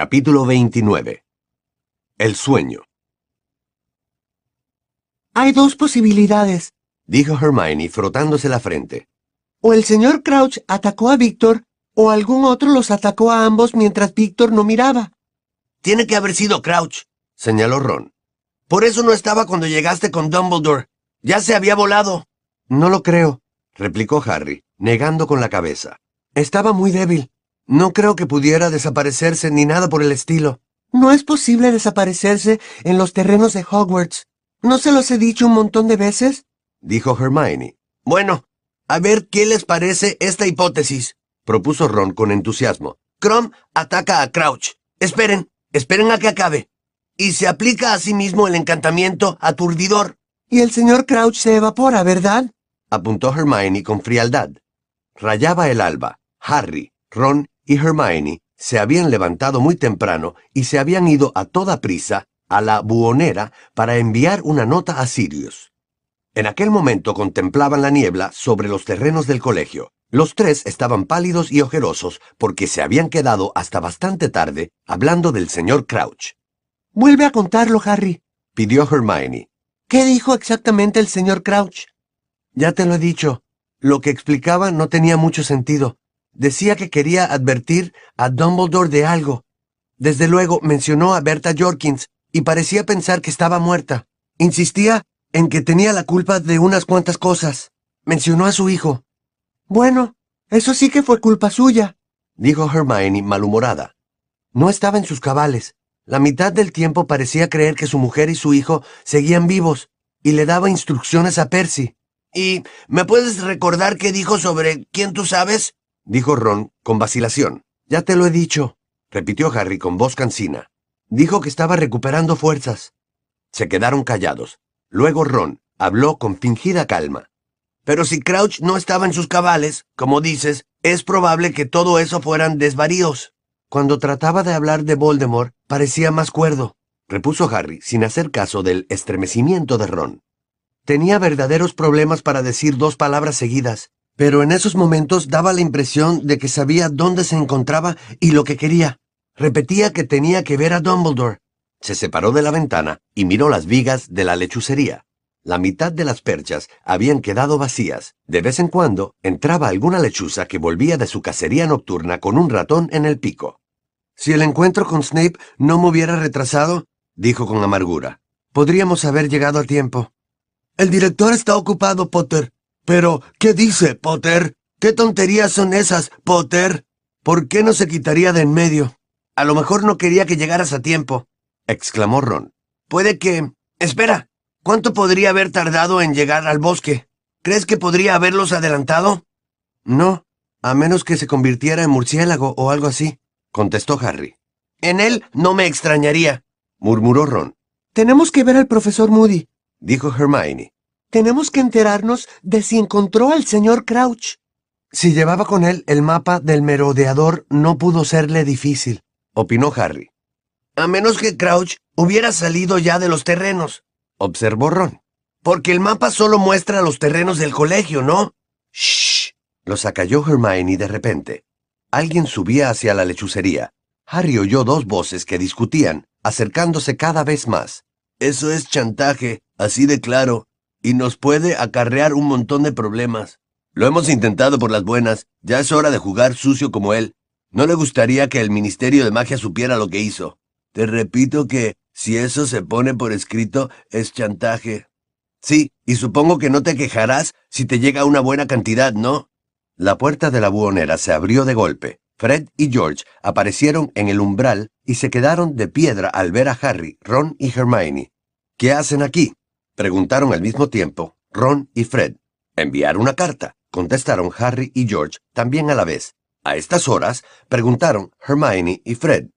Capítulo 29 El sueño Hay dos posibilidades, dijo Hermione frotándose la frente. O el señor Crouch atacó a Víctor, o algún otro los atacó a ambos mientras Víctor no miraba. Tiene que haber sido Crouch, señaló Ron. Por eso no estaba cuando llegaste con Dumbledore. Ya se había volado. No lo creo, replicó Harry, negando con la cabeza. Estaba muy débil. No creo que pudiera desaparecerse ni nada por el estilo. No es posible desaparecerse en los terrenos de Hogwarts. ¿No se los he dicho un montón de veces? dijo Hermione. Bueno, a ver qué les parece esta hipótesis, propuso Ron con entusiasmo. Crom ataca a Crouch. Esperen, esperen a que acabe. Y se aplica a sí mismo el encantamiento aturdidor. Y el señor Crouch se evapora, ¿verdad? apuntó Hermione con frialdad. Rayaba el alba. Harry, Ron y Hermione se habían levantado muy temprano y se habían ido a toda prisa a la buhonera para enviar una nota a Sirius. En aquel momento contemplaban la niebla sobre los terrenos del colegio. Los tres estaban pálidos y ojerosos porque se habían quedado hasta bastante tarde hablando del señor Crouch. Vuelve a contarlo, Harry, pidió Hermione. ¿Qué dijo exactamente el señor Crouch? Ya te lo he dicho. Lo que explicaba no tenía mucho sentido. Decía que quería advertir a Dumbledore de algo. Desde luego mencionó a Berta Jorkins y parecía pensar que estaba muerta. Insistía en que tenía la culpa de unas cuantas cosas. Mencionó a su hijo. Bueno, eso sí que fue culpa suya, dijo Hermione malhumorada. No estaba en sus cabales. La mitad del tiempo parecía creer que su mujer y su hijo seguían vivos, y le daba instrucciones a Percy. ¿Y me puedes recordar qué dijo sobre quién tú sabes? Dijo Ron con vacilación. Ya te lo he dicho, repitió Harry con voz cansina. Dijo que estaba recuperando fuerzas. Se quedaron callados. Luego Ron habló con fingida calma. Pero si Crouch no estaba en sus cabales, como dices, es probable que todo eso fueran desvaríos. Cuando trataba de hablar de Voldemort, parecía más cuerdo, repuso Harry, sin hacer caso del estremecimiento de Ron. Tenía verdaderos problemas para decir dos palabras seguidas, pero en esos momentos daba la impresión de que sabía dónde se encontraba y lo que quería. Repetía que tenía que ver a Dumbledore. Se separó de la ventana y miró las vigas de la lechucería. La mitad de las perchas habían quedado vacías. De vez en cuando entraba alguna lechuza que volvía de su cacería nocturna con un ratón en el pico. Si el encuentro con Snape no me hubiera retrasado, dijo con amargura, podríamos haber llegado a tiempo. El director está ocupado, Potter, pero, ¿qué dice, Potter? ¿Qué tonterías son esas, Potter? ¿Por qué no se quitaría de en medio? A lo mejor no quería que llegaras a tiempo, exclamó Ron. Puede que... Espera, ¿cuánto podría haber tardado en llegar al bosque? ¿Crees que podría haberlos adelantado? No, a menos que se convirtiera en murciélago o algo así, contestó Harry. En él no me extrañaría, murmuró Ron. Tenemos que ver al profesor Moody, dijo Hermione. Tenemos que enterarnos de si encontró al señor Crouch. Si llevaba con él el mapa del merodeador, no pudo serle difícil, opinó Harry. A menos que Crouch hubiera salido ya de los terrenos, observó Ron. Porque el mapa solo muestra los terrenos del colegio, ¿no? Shh. Los acalló Hermione de repente. Alguien subía hacia la lechucería. Harry oyó dos voces que discutían, acercándose cada vez más. Eso es chantaje, así de claro, y nos puede acarrear un montón de problemas. Lo hemos intentado por las buenas, ya es hora de jugar sucio como él. No le gustaría que el Ministerio de Magia supiera lo que hizo. Te repito que, si eso se pone por escrito, es chantaje. Sí, y supongo que no te quejarás si te llega una buena cantidad, ¿no? La puerta de la buhonera se abrió de golpe. Fred y George aparecieron en el umbral y se quedaron de piedra al ver a Harry, Ron y Hermione. ¿Qué hacen aquí? Preguntaron al mismo tiempo Ron y Fred. Enviar una carta, contestaron Harry y George también a la vez. A estas horas, preguntaron Hermione y Fred.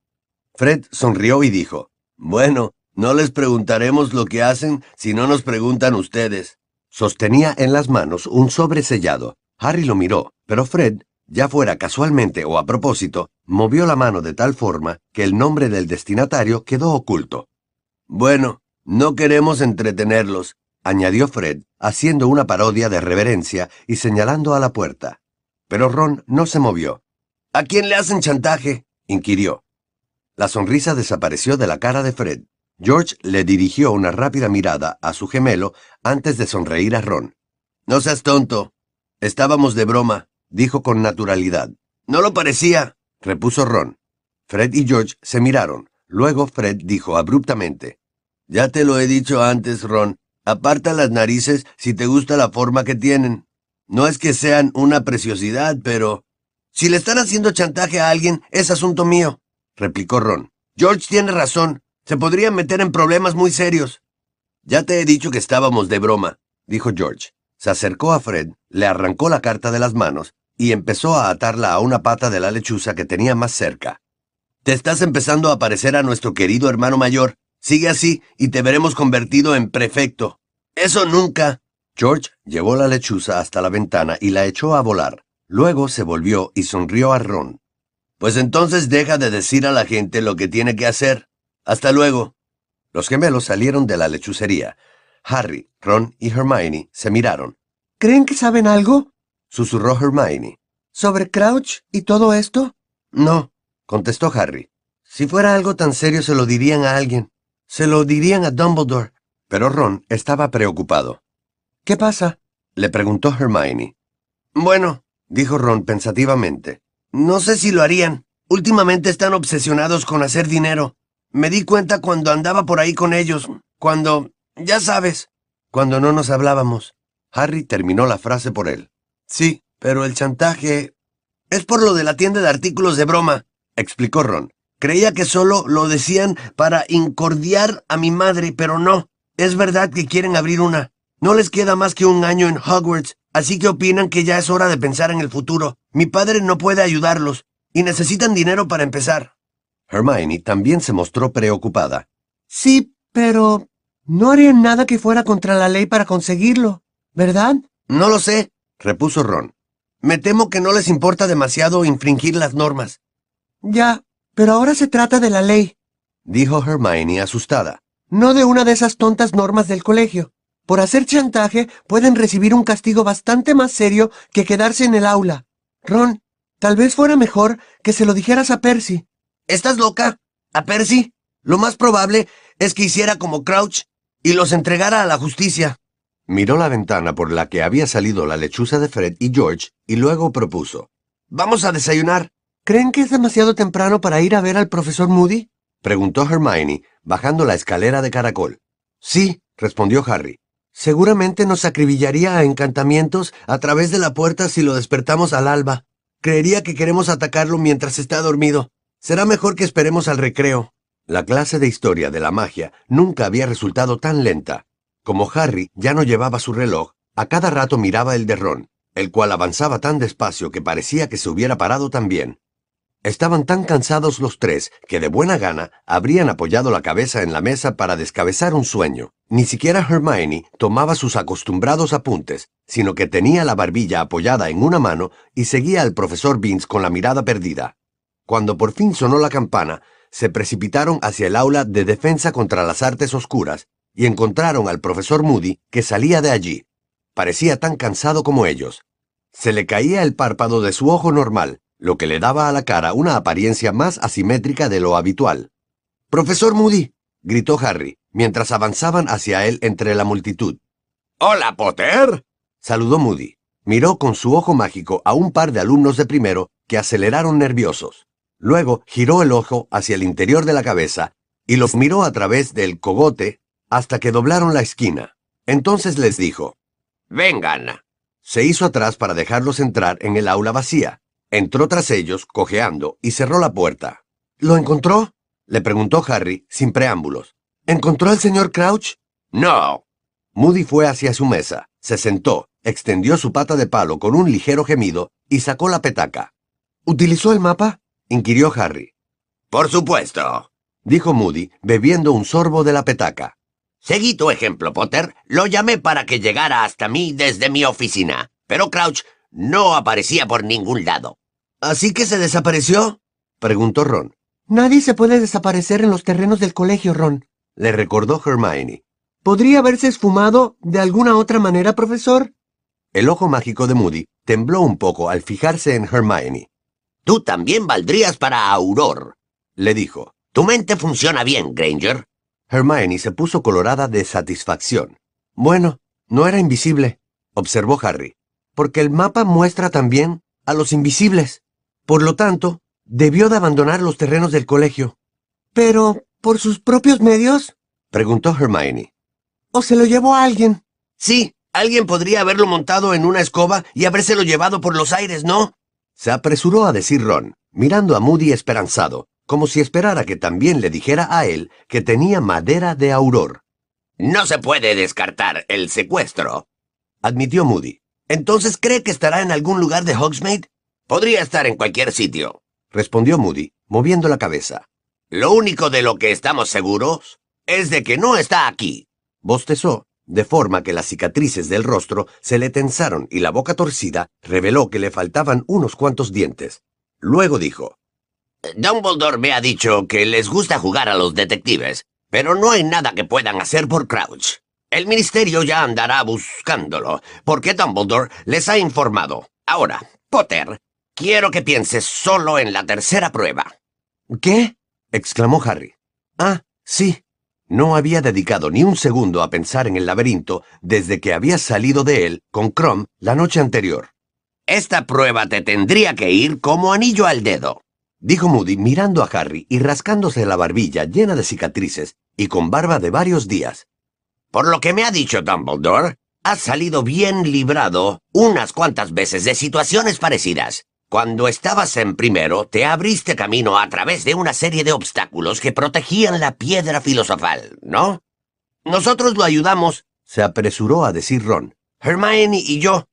Fred sonrió y dijo, Bueno, no les preguntaremos lo que hacen si no nos preguntan ustedes. Sostenía en las manos un sobre sellado. Harry lo miró, pero Fred, ya fuera casualmente o a propósito, movió la mano de tal forma que el nombre del destinatario quedó oculto. Bueno, no queremos entretenerlos, añadió Fred, haciendo una parodia de reverencia y señalando a la puerta. Pero Ron no se movió. ¿A quién le hacen chantaje? inquirió. La sonrisa desapareció de la cara de Fred. George le dirigió una rápida mirada a su gemelo antes de sonreír a Ron. No seas tonto. Estábamos de broma, dijo con naturalidad. No lo parecía, repuso Ron. Fred y George se miraron. Luego Fred dijo abruptamente. Ya te lo he dicho antes, Ron. Aparta las narices si te gusta la forma que tienen. No es que sean una preciosidad, pero... Si le están haciendo chantaje a alguien, es asunto mío, replicó Ron. George tiene razón. Se podrían meter en problemas muy serios. Ya te he dicho que estábamos de broma, dijo George. Se acercó a Fred, le arrancó la carta de las manos y empezó a atarla a una pata de la lechuza que tenía más cerca. Te estás empezando a parecer a nuestro querido hermano mayor. Sigue así y te veremos convertido en prefecto. Eso nunca. George llevó la lechuza hasta la ventana y la echó a volar. Luego se volvió y sonrió a Ron. Pues entonces deja de decir a la gente lo que tiene que hacer. Hasta luego. Los gemelos salieron de la lechucería. Harry, Ron y Hermione se miraron. ¿Creen que saben algo? susurró Hermione. ¿Sobre Crouch y todo esto? No, contestó Harry. Si fuera algo tan serio se lo dirían a alguien. Se lo dirían a Dumbledore. Pero Ron estaba preocupado. ¿Qué pasa? le preguntó Hermione. Bueno, dijo Ron pensativamente. No sé si lo harían. Últimamente están obsesionados con hacer dinero. Me di cuenta cuando andaba por ahí con ellos, cuando... ya sabes. Cuando no nos hablábamos. Harry terminó la frase por él. Sí, pero el chantaje... Es por lo de la tienda de artículos de broma, explicó Ron. Creía que solo lo decían para incordiar a mi madre, pero no. Es verdad que quieren abrir una. No les queda más que un año en Hogwarts, así que opinan que ya es hora de pensar en el futuro. Mi padre no puede ayudarlos, y necesitan dinero para empezar. Hermione también se mostró preocupada. Sí, pero no harían nada que fuera contra la ley para conseguirlo, ¿verdad? No lo sé, repuso Ron. Me temo que no les importa demasiado infringir las normas. Ya, pero ahora se trata de la ley, dijo Hermione asustada. No de una de esas tontas normas del colegio. Por hacer chantaje pueden recibir un castigo bastante más serio que quedarse en el aula. Ron, tal vez fuera mejor que se lo dijeras a Percy. ¿Estás loca? ¿A Percy? Lo más probable es que hiciera como Crouch y los entregara a la justicia. Miró la ventana por la que había salido la lechuza de Fred y George y luego propuso. Vamos a desayunar. ¿Creen que es demasiado temprano para ir a ver al profesor Moody? Preguntó Hermione, bajando la escalera de caracol. Sí, respondió Harry. Seguramente nos acribillaría a encantamientos a través de la puerta si lo despertamos al alba. Creería que queremos atacarlo mientras está dormido. Será mejor que esperemos al recreo. La clase de historia de la magia nunca había resultado tan lenta. Como Harry ya no llevaba su reloj, a cada rato miraba el de Ron, el cual avanzaba tan despacio que parecía que se hubiera parado también. Estaban tan cansados los tres que de buena gana habrían apoyado la cabeza en la mesa para descabezar un sueño. Ni siquiera Hermione tomaba sus acostumbrados apuntes, sino que tenía la barbilla apoyada en una mano y seguía al profesor Vince con la mirada perdida. Cuando por fin sonó la campana, se precipitaron hacia el aula de defensa contra las artes oscuras y encontraron al profesor Moody que salía de allí. Parecía tan cansado como ellos. Se le caía el párpado de su ojo normal, lo que le daba a la cara una apariencia más asimétrica de lo habitual. Profesor Moody, gritó Harry, mientras avanzaban hacia él entre la multitud. Hola, Potter. saludó Moody. Miró con su ojo mágico a un par de alumnos de primero que aceleraron nerviosos. Luego giró el ojo hacia el interior de la cabeza y los miró a través del cogote hasta que doblaron la esquina. Entonces les dijo, Vengan. Se hizo atrás para dejarlos entrar en el aula vacía. Entró tras ellos, cojeando, y cerró la puerta. ¿Lo encontró? le preguntó Harry, sin preámbulos. ¿Encontró al señor Crouch? No. Moody fue hacia su mesa, se sentó, extendió su pata de palo con un ligero gemido y sacó la petaca. ¿Utilizó el mapa? inquirió Harry. Por supuesto, dijo Moody, bebiendo un sorbo de la petaca. Seguí tu ejemplo, Potter. Lo llamé para que llegara hasta mí desde mi oficina, pero Crouch no aparecía por ningún lado. ¿Así que se desapareció? preguntó Ron. Nadie se puede desaparecer en los terrenos del colegio, Ron, le recordó Hermione. ¿Podría haberse esfumado de alguna otra manera, profesor? El ojo mágico de Moody tembló un poco al fijarse en Hermione. Tú también valdrías para Auror, le dijo. Tu mente funciona bien, Granger. Hermione se puso colorada de satisfacción. Bueno, no era invisible, observó Harry, porque el mapa muestra también a los invisibles. Por lo tanto, debió de abandonar los terrenos del colegio. Pero, ¿por sus propios medios? preguntó Hermione. ¿O se lo llevó a alguien? Sí, alguien podría haberlo montado en una escoba y habérselo llevado por los aires, ¿no? Se apresuró a decir Ron, mirando a Moody esperanzado, como si esperara que también le dijera a él que tenía madera de auror. No se puede descartar el secuestro, admitió Moody. ¿Entonces cree que estará en algún lugar de Hogsmeade? Podría estar en cualquier sitio, respondió Moody, moviendo la cabeza. Lo único de lo que estamos seguros es de que no está aquí. Bostezó, de forma que las cicatrices del rostro se le tensaron y la boca torcida reveló que le faltaban unos cuantos dientes. Luego dijo, Dumbledore me ha dicho que les gusta jugar a los detectives, pero no hay nada que puedan hacer por Crouch. El ministerio ya andará buscándolo, porque Dumbledore les ha informado. Ahora, Potter, quiero que pienses solo en la tercera prueba. ¿Qué? exclamó Harry. Ah, sí. No había dedicado ni un segundo a pensar en el laberinto desde que había salido de él con Crom la noche anterior. Esta prueba te tendría que ir como anillo al dedo dijo Moody mirando a Harry y rascándose la barbilla llena de cicatrices y con barba de varios días. Por lo que me ha dicho Dumbledore, has salido bien librado unas cuantas veces de situaciones parecidas. Cuando estabas en primero, te abriste camino a través de una serie de obstáculos que protegían la piedra filosofal, ¿no? Nosotros lo ayudamos, se apresuró a decir Ron. Hermione y yo.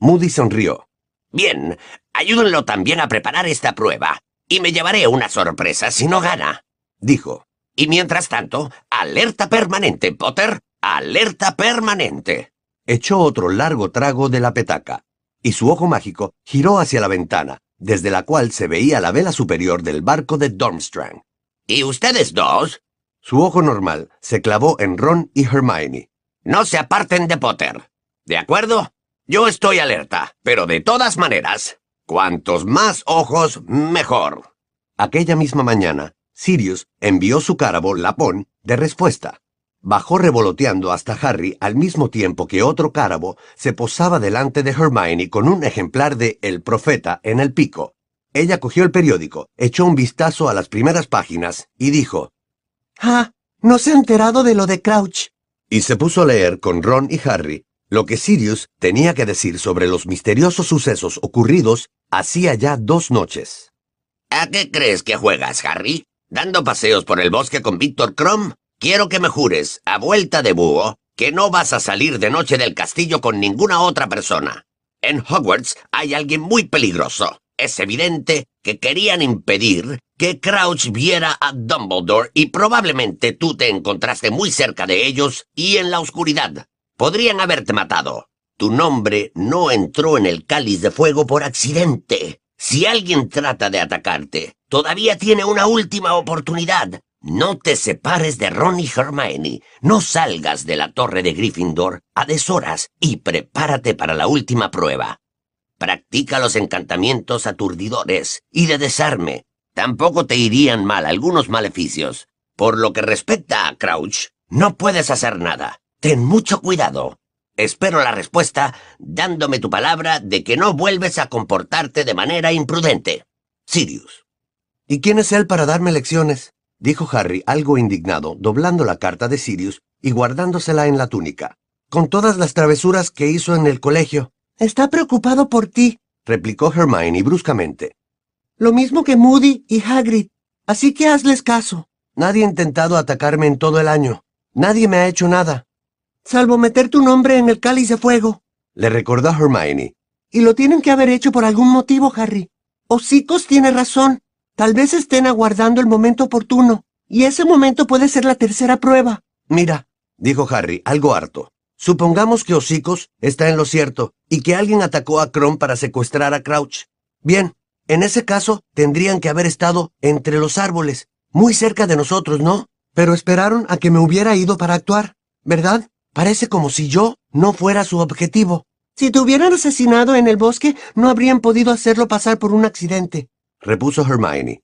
Moody sonrió. Bien, ayúdenlo también a preparar esta prueba y me llevaré una sorpresa si no gana, dijo. Y mientras tanto, alerta permanente, Potter, alerta permanente. Echó otro largo trago de la petaca, y su ojo mágico giró hacia la ventana, desde la cual se veía la vela superior del barco de Dormstrang. ¿Y ustedes dos? Su ojo normal se clavó en Ron y Hermione. No se aparten de Potter. ¿De acuerdo? Yo estoy alerta, pero de todas maneras, Cuantos más ojos, mejor. Aquella misma mañana, Sirius envió su carabo Lapón de respuesta. Bajó revoloteando hasta Harry al mismo tiempo que otro cárabo se posaba delante de Hermione con un ejemplar de El Profeta en el pico. Ella cogió el periódico, echó un vistazo a las primeras páginas y dijo, Ah, no se ha enterado de lo de Crouch. Y se puso a leer con Ron y Harry lo que Sirius tenía que decir sobre los misteriosos sucesos ocurridos hacía ya dos noches. ¿A qué crees que juegas, Harry? ¿Dando paseos por el bosque con Víctor Crumb? Quiero que me jures, a vuelta de búho, que no vas a salir de noche del castillo con ninguna otra persona. En Hogwarts hay alguien muy peligroso. Es evidente que querían impedir que Crouch viera a Dumbledore y probablemente tú te encontraste muy cerca de ellos y en la oscuridad. Podrían haberte matado. Tu nombre no entró en el cáliz de fuego por accidente. Si alguien trata de atacarte, todavía tiene una última oportunidad. No te separes de Ron y Hermione. No salgas de la torre de Gryffindor a deshoras y prepárate para la última prueba. Practica los encantamientos aturdidores y de desarme. Tampoco te irían mal algunos maleficios. Por lo que respecta a Crouch, no puedes hacer nada. Ten mucho cuidado. Espero la respuesta dándome tu palabra de que no vuelves a comportarte de manera imprudente. Sirius. ¿Y quién es él para darme lecciones? Dijo Harry, algo indignado, doblando la carta de Sirius y guardándosela en la túnica. Con todas las travesuras que hizo en el colegio. Está preocupado por ti, replicó Hermione bruscamente. Lo mismo que Moody y Hagrid. Así que hazles caso. Nadie ha intentado atacarme en todo el año. Nadie me ha hecho nada salvo meter tu nombre en el cáliz de fuego. Le recordó Hermione. Y lo tienen que haber hecho por algún motivo, Harry. Hocicos tiene razón. Tal vez estén aguardando el momento oportuno. Y ese momento puede ser la tercera prueba. Mira, dijo Harry, algo harto. Supongamos que Hocicos está en lo cierto y que alguien atacó a Crom para secuestrar a Crouch. Bien, en ese caso tendrían que haber estado entre los árboles, muy cerca de nosotros, ¿no? Pero esperaron a que me hubiera ido para actuar, ¿verdad? Parece como si yo no fuera su objetivo. Si te hubieran asesinado en el bosque, no habrían podido hacerlo pasar por un accidente, repuso Hermione.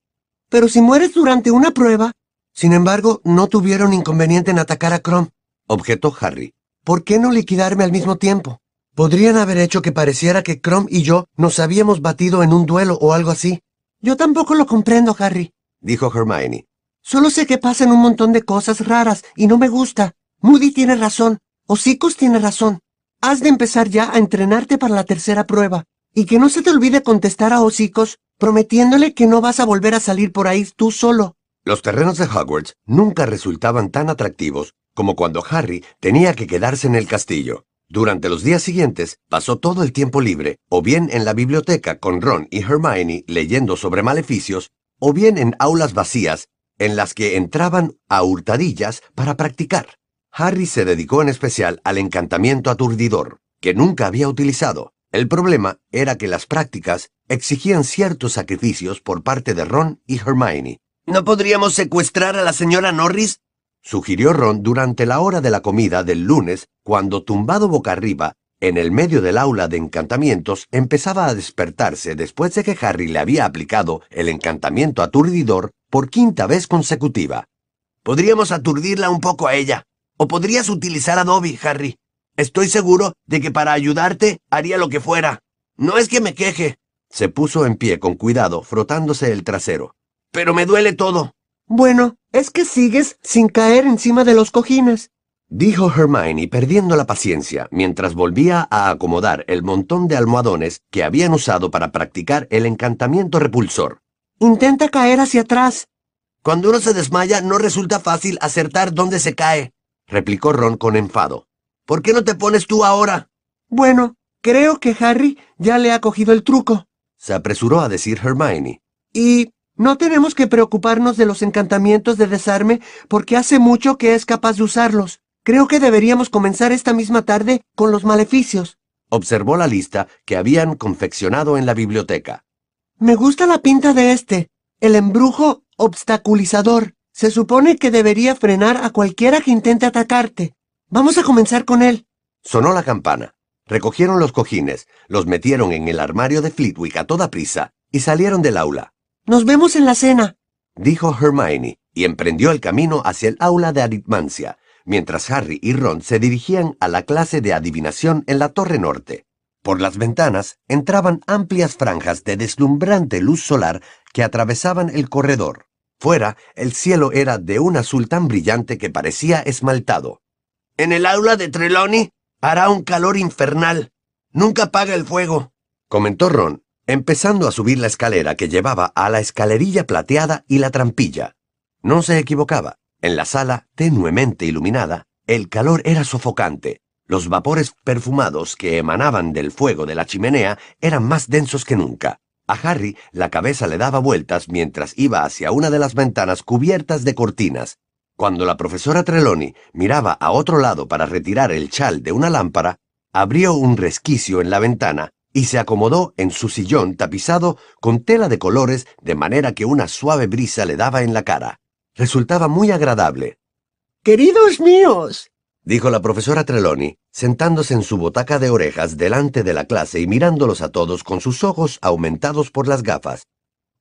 Pero si mueres durante una prueba... Sin embargo, no tuvieron inconveniente en atacar a Crom, objetó Harry. ¿Por qué no liquidarme al mismo tiempo? Podrían haber hecho que pareciera que Crom y yo nos habíamos batido en un duelo o algo así. Yo tampoco lo comprendo, Harry, dijo Hermione. Solo sé que pasan un montón de cosas raras y no me gusta. Moody tiene razón. Hocicos tiene razón. Has de empezar ya a entrenarte para la tercera prueba. Y que no se te olvide contestar a Hocicos prometiéndole que no vas a volver a salir por ahí tú solo. Los terrenos de Hogwarts nunca resultaban tan atractivos como cuando Harry tenía que quedarse en el castillo. Durante los días siguientes pasó todo el tiempo libre, o bien en la biblioteca con Ron y Hermione leyendo sobre maleficios, o bien en aulas vacías en las que entraban a hurtadillas para practicar. Harry se dedicó en especial al encantamiento aturdidor, que nunca había utilizado. El problema era que las prácticas exigían ciertos sacrificios por parte de Ron y Hermione. ¿No podríamos secuestrar a la señora Norris? sugirió Ron durante la hora de la comida del lunes, cuando tumbado boca arriba, en el medio del aula de encantamientos, empezaba a despertarse después de que Harry le había aplicado el encantamiento aturdidor por quinta vez consecutiva. Podríamos aturdirla un poco a ella. O podrías utilizar a Dobby, Harry. Estoy seguro de que para ayudarte haría lo que fuera. No es que me queje. Se puso en pie con cuidado, frotándose el trasero. Pero me duele todo. Bueno, es que sigues sin caer encima de los cojines. Dijo Hermione perdiendo la paciencia mientras volvía a acomodar el montón de almohadones que habían usado para practicar el encantamiento repulsor. Intenta caer hacia atrás. Cuando uno se desmaya no resulta fácil acertar dónde se cae, replicó Ron con enfado. ¿Por qué no te pones tú ahora? Bueno, creo que Harry ya le ha cogido el truco. Se apresuró a decir Hermione. Y no tenemos que preocuparnos de los encantamientos de desarme porque hace mucho que es capaz de usarlos. Creo que deberíamos comenzar esta misma tarde con los maleficios. Observó la lista que habían confeccionado en la biblioteca. Me gusta la pinta de este, el embrujo obstaculizador. Se supone que debería frenar a cualquiera que intente atacarte. Vamos a comenzar con él. Sonó la campana. Recogieron los cojines, los metieron en el armario de Flitwick a toda prisa y salieron del aula. Nos vemos en la cena, dijo Hermione, y emprendió el camino hacia el aula de aritmancia, mientras Harry y Ron se dirigían a la clase de adivinación en la torre norte. Por las ventanas entraban amplias franjas de deslumbrante luz solar que atravesaban el corredor. Fuera, el cielo era de un azul tan brillante que parecía esmaltado. En el aula de Trelawney hará un calor infernal. Nunca apaga el fuego, comentó Ron, empezando a subir la escalera que llevaba a la escalerilla plateada y la trampilla. No se equivocaba. En la sala, tenuemente iluminada, el calor era sofocante. Los vapores perfumados que emanaban del fuego de la chimenea eran más densos que nunca. A Harry la cabeza le daba vueltas mientras iba hacia una de las ventanas cubiertas de cortinas. Cuando la profesora Trelawney miraba a otro lado para retirar el chal de una lámpara, abrió un resquicio en la ventana y se acomodó en su sillón tapizado con tela de colores de manera que una suave brisa le daba en la cara. Resultaba muy agradable. Queridos míos, dijo la profesora Trelawney, sentándose en su botaca de orejas delante de la clase y mirándolos a todos con sus ojos aumentados por las gafas.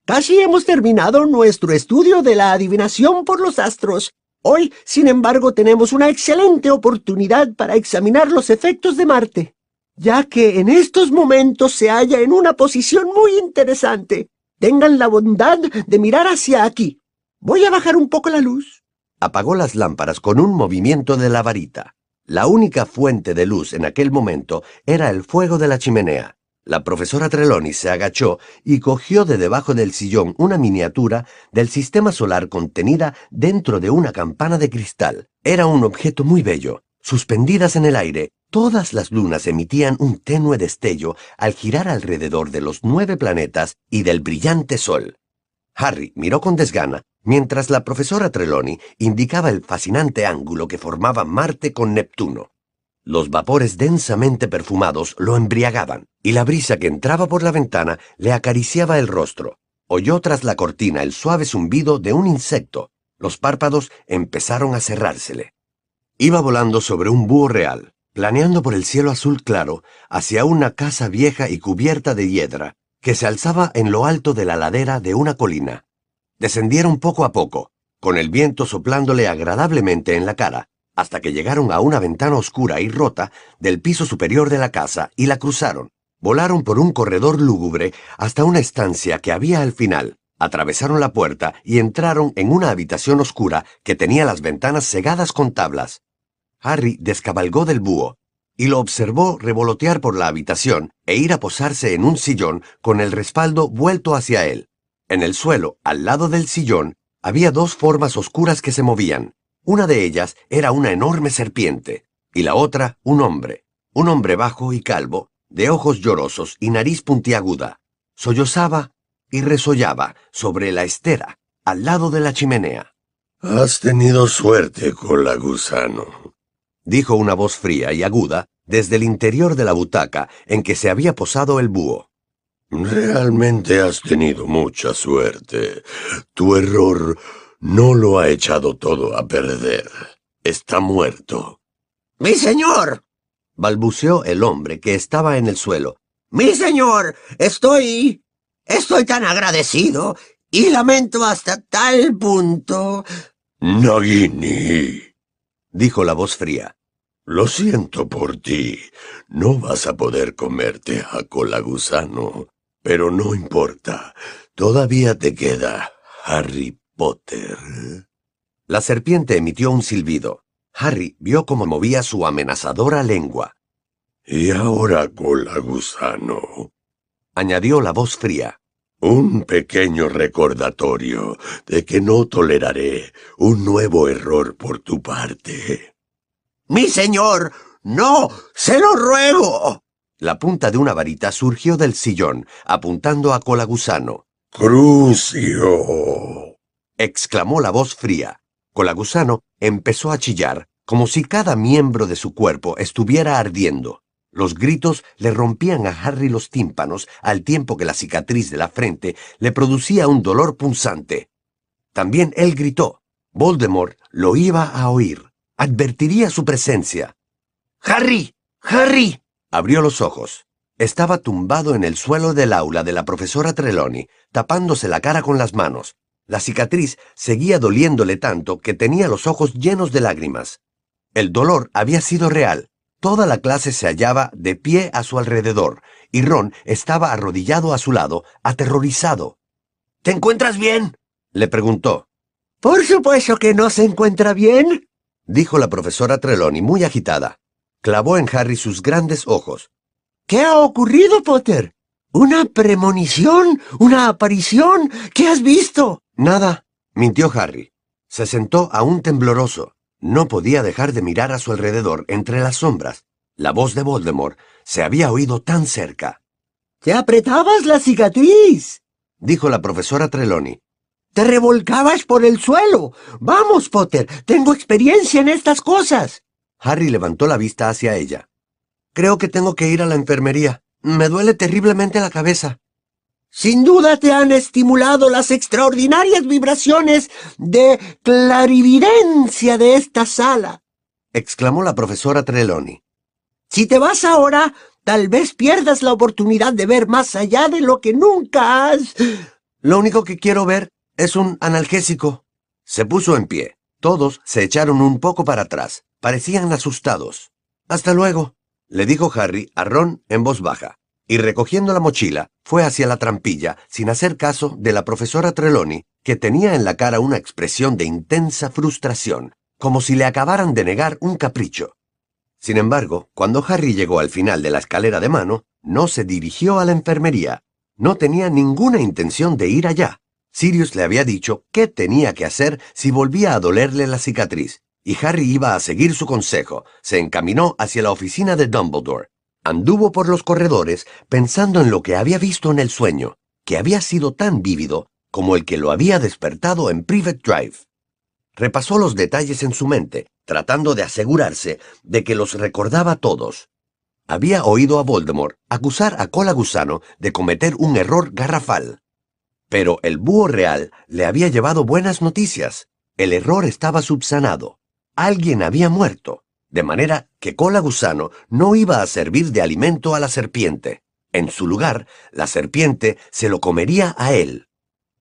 Casi hemos terminado nuestro estudio de la adivinación por los astros. Hoy, sin embargo, tenemos una excelente oportunidad para examinar los efectos de Marte, ya que en estos momentos se halla en una posición muy interesante. Tengan la bondad de mirar hacia aquí. Voy a bajar un poco la luz. Apagó las lámparas con un movimiento de la varita. La única fuente de luz en aquel momento era el fuego de la chimenea. La profesora Trelawney se agachó y cogió de debajo del sillón una miniatura del sistema solar contenida dentro de una campana de cristal. Era un objeto muy bello. Suspendidas en el aire, todas las lunas emitían un tenue destello al girar alrededor de los nueve planetas y del brillante sol. Harry miró con desgana mientras la profesora Trelawney indicaba el fascinante ángulo que formaba Marte con Neptuno. Los vapores densamente perfumados lo embriagaban, y la brisa que entraba por la ventana le acariciaba el rostro. Oyó tras la cortina el suave zumbido de un insecto. Los párpados empezaron a cerrársele. Iba volando sobre un búho real, planeando por el cielo azul claro hacia una casa vieja y cubierta de hiedra, que se alzaba en lo alto de la ladera de una colina. Descendieron poco a poco, con el viento soplándole agradablemente en la cara, hasta que llegaron a una ventana oscura y rota del piso superior de la casa y la cruzaron. Volaron por un corredor lúgubre hasta una estancia que había al final, atravesaron la puerta y entraron en una habitación oscura que tenía las ventanas cegadas con tablas. Harry descabalgó del búho y lo observó revolotear por la habitación e ir a posarse en un sillón con el respaldo vuelto hacia él. En el suelo, al lado del sillón, había dos formas oscuras que se movían. Una de ellas era una enorme serpiente, y la otra un hombre, un hombre bajo y calvo, de ojos llorosos y nariz puntiaguda. Sollozaba y resollaba sobre la estera, al lado de la chimenea. Has tenido suerte con la gusano, dijo una voz fría y aguda desde el interior de la butaca en que se había posado el búho. Realmente has tenido mucha suerte. Tu error no lo ha echado todo a perder. Está muerto. ¡Mi señor! balbuceó el hombre que estaba en el suelo. ¡Mi señor! Estoy... Estoy tan agradecido y lamento hasta tal punto. Nagini, dijo la voz fría. Lo siento por ti. No vas a poder comerte a cola gusano. Pero no importa. Todavía te queda Harry Potter. La serpiente emitió un silbido. Harry vio cómo movía su amenazadora lengua. Y ahora, cola gusano, añadió la voz fría. Un pequeño recordatorio de que no toleraré un nuevo error por tu parte. Mi señor, no, se lo ruego. La punta de una varita surgió del sillón, apuntando a Colagusano. ¡Crucio! Exclamó la voz fría. Colagusano empezó a chillar, como si cada miembro de su cuerpo estuviera ardiendo. Los gritos le rompían a Harry los tímpanos al tiempo que la cicatriz de la frente le producía un dolor punzante. También él gritó. Voldemort lo iba a oír. Advertiría su presencia. ¡Harry! ¡Harry! Abrió los ojos. Estaba tumbado en el suelo del aula de la profesora Trelawney, tapándose la cara con las manos. La cicatriz seguía doliéndole tanto que tenía los ojos llenos de lágrimas. El dolor había sido real, Toda la clase se hallaba de pie a su alrededor, y Ron estaba arrodillado a su lado, aterrorizado. ¿Te encuentras bien? le preguntó. Por supuesto que no se encuentra bien, dijo la profesora Trelawney muy agitada. Clavó en Harry sus grandes ojos. ¿Qué ha ocurrido, Potter? ¿Una premonición? ¿Una aparición? ¿Qué has visto? Nada, mintió Harry. Se sentó aún tembloroso. No podía dejar de mirar a su alrededor entre las sombras. La voz de Voldemort se había oído tan cerca. ¡Te apretabas la cicatriz! dijo la profesora Trelawney. ¡Te revolcabas por el suelo! Vamos, Potter, tengo experiencia en estas cosas. Harry levantó la vista hacia ella. Creo que tengo que ir a la enfermería. Me duele terriblemente la cabeza. Sin duda te han estimulado las extraordinarias vibraciones de clarividencia de esta sala, exclamó la profesora Trelawney. Si te vas ahora, tal vez pierdas la oportunidad de ver más allá de lo que nunca has... Lo único que quiero ver es un analgésico. Se puso en pie. Todos se echaron un poco para atrás. Parecían asustados. Hasta luego, le dijo Harry a Ron en voz baja y recogiendo la mochila, fue hacia la trampilla sin hacer caso de la profesora Trelawney, que tenía en la cara una expresión de intensa frustración, como si le acabaran de negar un capricho. Sin embargo, cuando Harry llegó al final de la escalera de mano, no se dirigió a la enfermería. No tenía ninguna intención de ir allá. Sirius le había dicho qué tenía que hacer si volvía a dolerle la cicatriz, y Harry iba a seguir su consejo. Se encaminó hacia la oficina de Dumbledore. Anduvo por los corredores pensando en lo que había visto en el sueño, que había sido tan vívido como el que lo había despertado en Private Drive. Repasó los detalles en su mente, tratando de asegurarse de que los recordaba todos. Había oído a Voldemort acusar a Cola Gusano de cometer un error garrafal. Pero el búho real le había llevado buenas noticias. El error estaba subsanado. Alguien había muerto de manera que Cola Gusano no iba a servir de alimento a la serpiente. En su lugar, la serpiente se lo comería a él,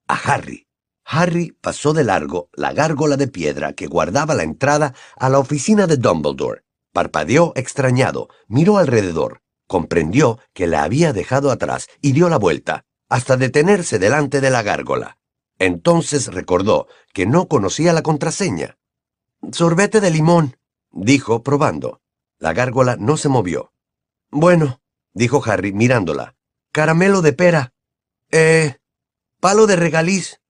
a Harry. Harry pasó de largo la gárgola de piedra que guardaba la entrada a la oficina de Dumbledore. Parpadeó extrañado, miró alrededor, comprendió que la había dejado atrás y dio la vuelta, hasta detenerse delante de la gárgola. Entonces recordó que no conocía la contraseña. Sorbete de limón, dijo probando. La gárgola no se movió. Bueno, dijo Harry mirándola. Caramelo de pera. Eh. Palo de regaliz.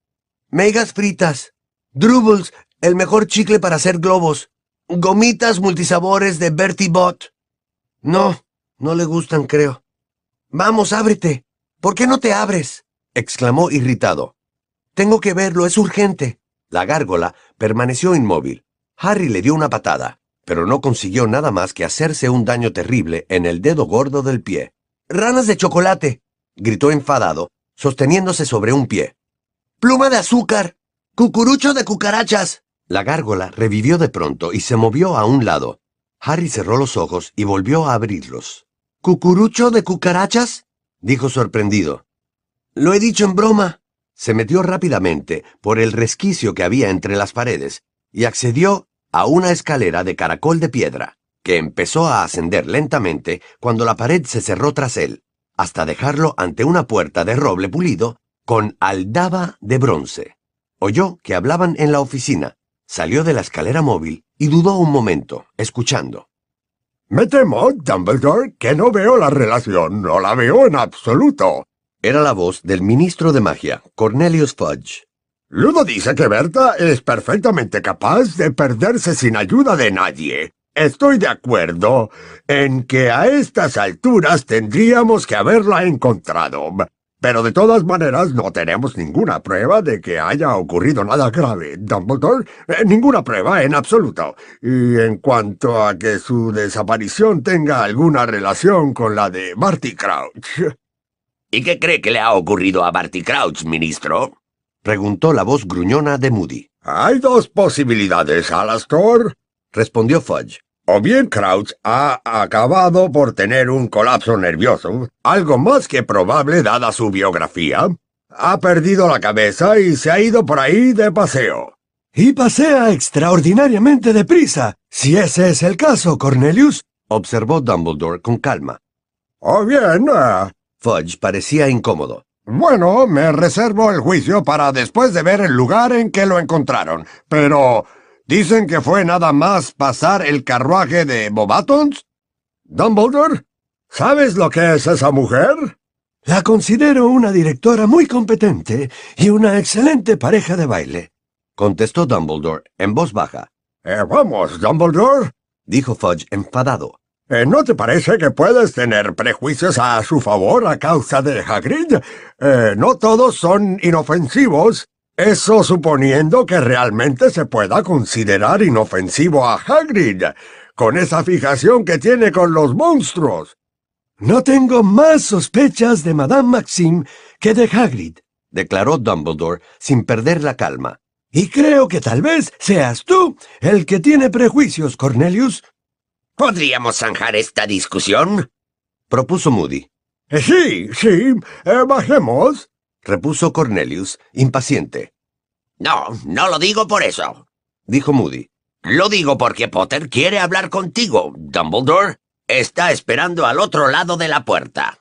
Megas fritas. Drubbles, el mejor chicle para hacer globos. Gomitas multisabores de Bertie Bott. No, no le gustan, creo. Vamos, ábrete. ¿Por qué no te abres? exclamó irritado. Tengo que verlo, es urgente. La gárgola permaneció inmóvil. Harry le dio una patada pero no consiguió nada más que hacerse un daño terrible en el dedo gordo del pie. ¡Ranas de chocolate! gritó enfadado, sosteniéndose sobre un pie. ¡Pluma de azúcar! ¡Cucurucho de cucarachas! La gárgola revivió de pronto y se movió a un lado. Harry cerró los ojos y volvió a abrirlos. ¿Cucurucho de cucarachas? dijo sorprendido. Lo he dicho en broma. Se metió rápidamente por el resquicio que había entre las paredes y accedió a una escalera de caracol de piedra, que empezó a ascender lentamente cuando la pared se cerró tras él, hasta dejarlo ante una puerta de roble pulido con aldaba de bronce. Oyó que hablaban en la oficina, salió de la escalera móvil y dudó un momento, escuchando. Me temo, Dumbledore, que no veo la relación, no la veo en absoluto. Era la voz del ministro de magia, Cornelius Fudge. Ludo dice que Berta es perfectamente capaz de perderse sin ayuda de nadie. Estoy de acuerdo en que a estas alturas tendríamos que haberla encontrado. Pero de todas maneras no tenemos ninguna prueba de que haya ocurrido nada grave, Dumbledore. Eh, ninguna prueba en absoluto. Y en cuanto a que su desaparición tenga alguna relación con la de Barty Crouch. ¿Y qué cree que le ha ocurrido a Barty Crouch, ministro? Preguntó la voz gruñona de Moody. Hay dos posibilidades, Alastor, respondió Fudge. O bien Crouch ha acabado por tener un colapso nervioso, algo más que probable dada su biografía. Ha perdido la cabeza y se ha ido por ahí de paseo. Y pasea extraordinariamente deprisa, si ese es el caso, Cornelius, observó Dumbledore con calma. O bien... Uh... Fudge parecía incómodo. Bueno, me reservo el juicio para después de ver el lugar en que lo encontraron. Pero... ¿Dicen que fue nada más pasar el carruaje de Bobatons? Dumbledore, ¿sabes lo que es esa mujer? La considero una directora muy competente y una excelente pareja de baile, contestó Dumbledore en voz baja. Eh, vamos, Dumbledore, dijo Fudge enfadado. Eh, ¿No te parece que puedes tener prejuicios a su favor a causa de Hagrid? Eh, no todos son inofensivos. Eso suponiendo que realmente se pueda considerar inofensivo a Hagrid, con esa fijación que tiene con los monstruos. No tengo más sospechas de Madame Maxime que de Hagrid, declaró Dumbledore sin perder la calma. Y creo que tal vez seas tú el que tiene prejuicios, Cornelius. ¿Podríamos zanjar esta discusión? propuso Moody. Eh, sí, sí, eh, bajemos, repuso Cornelius, impaciente. No, no lo digo por eso, dijo Moody. Lo digo porque Potter quiere hablar contigo, Dumbledore. Está esperando al otro lado de la puerta.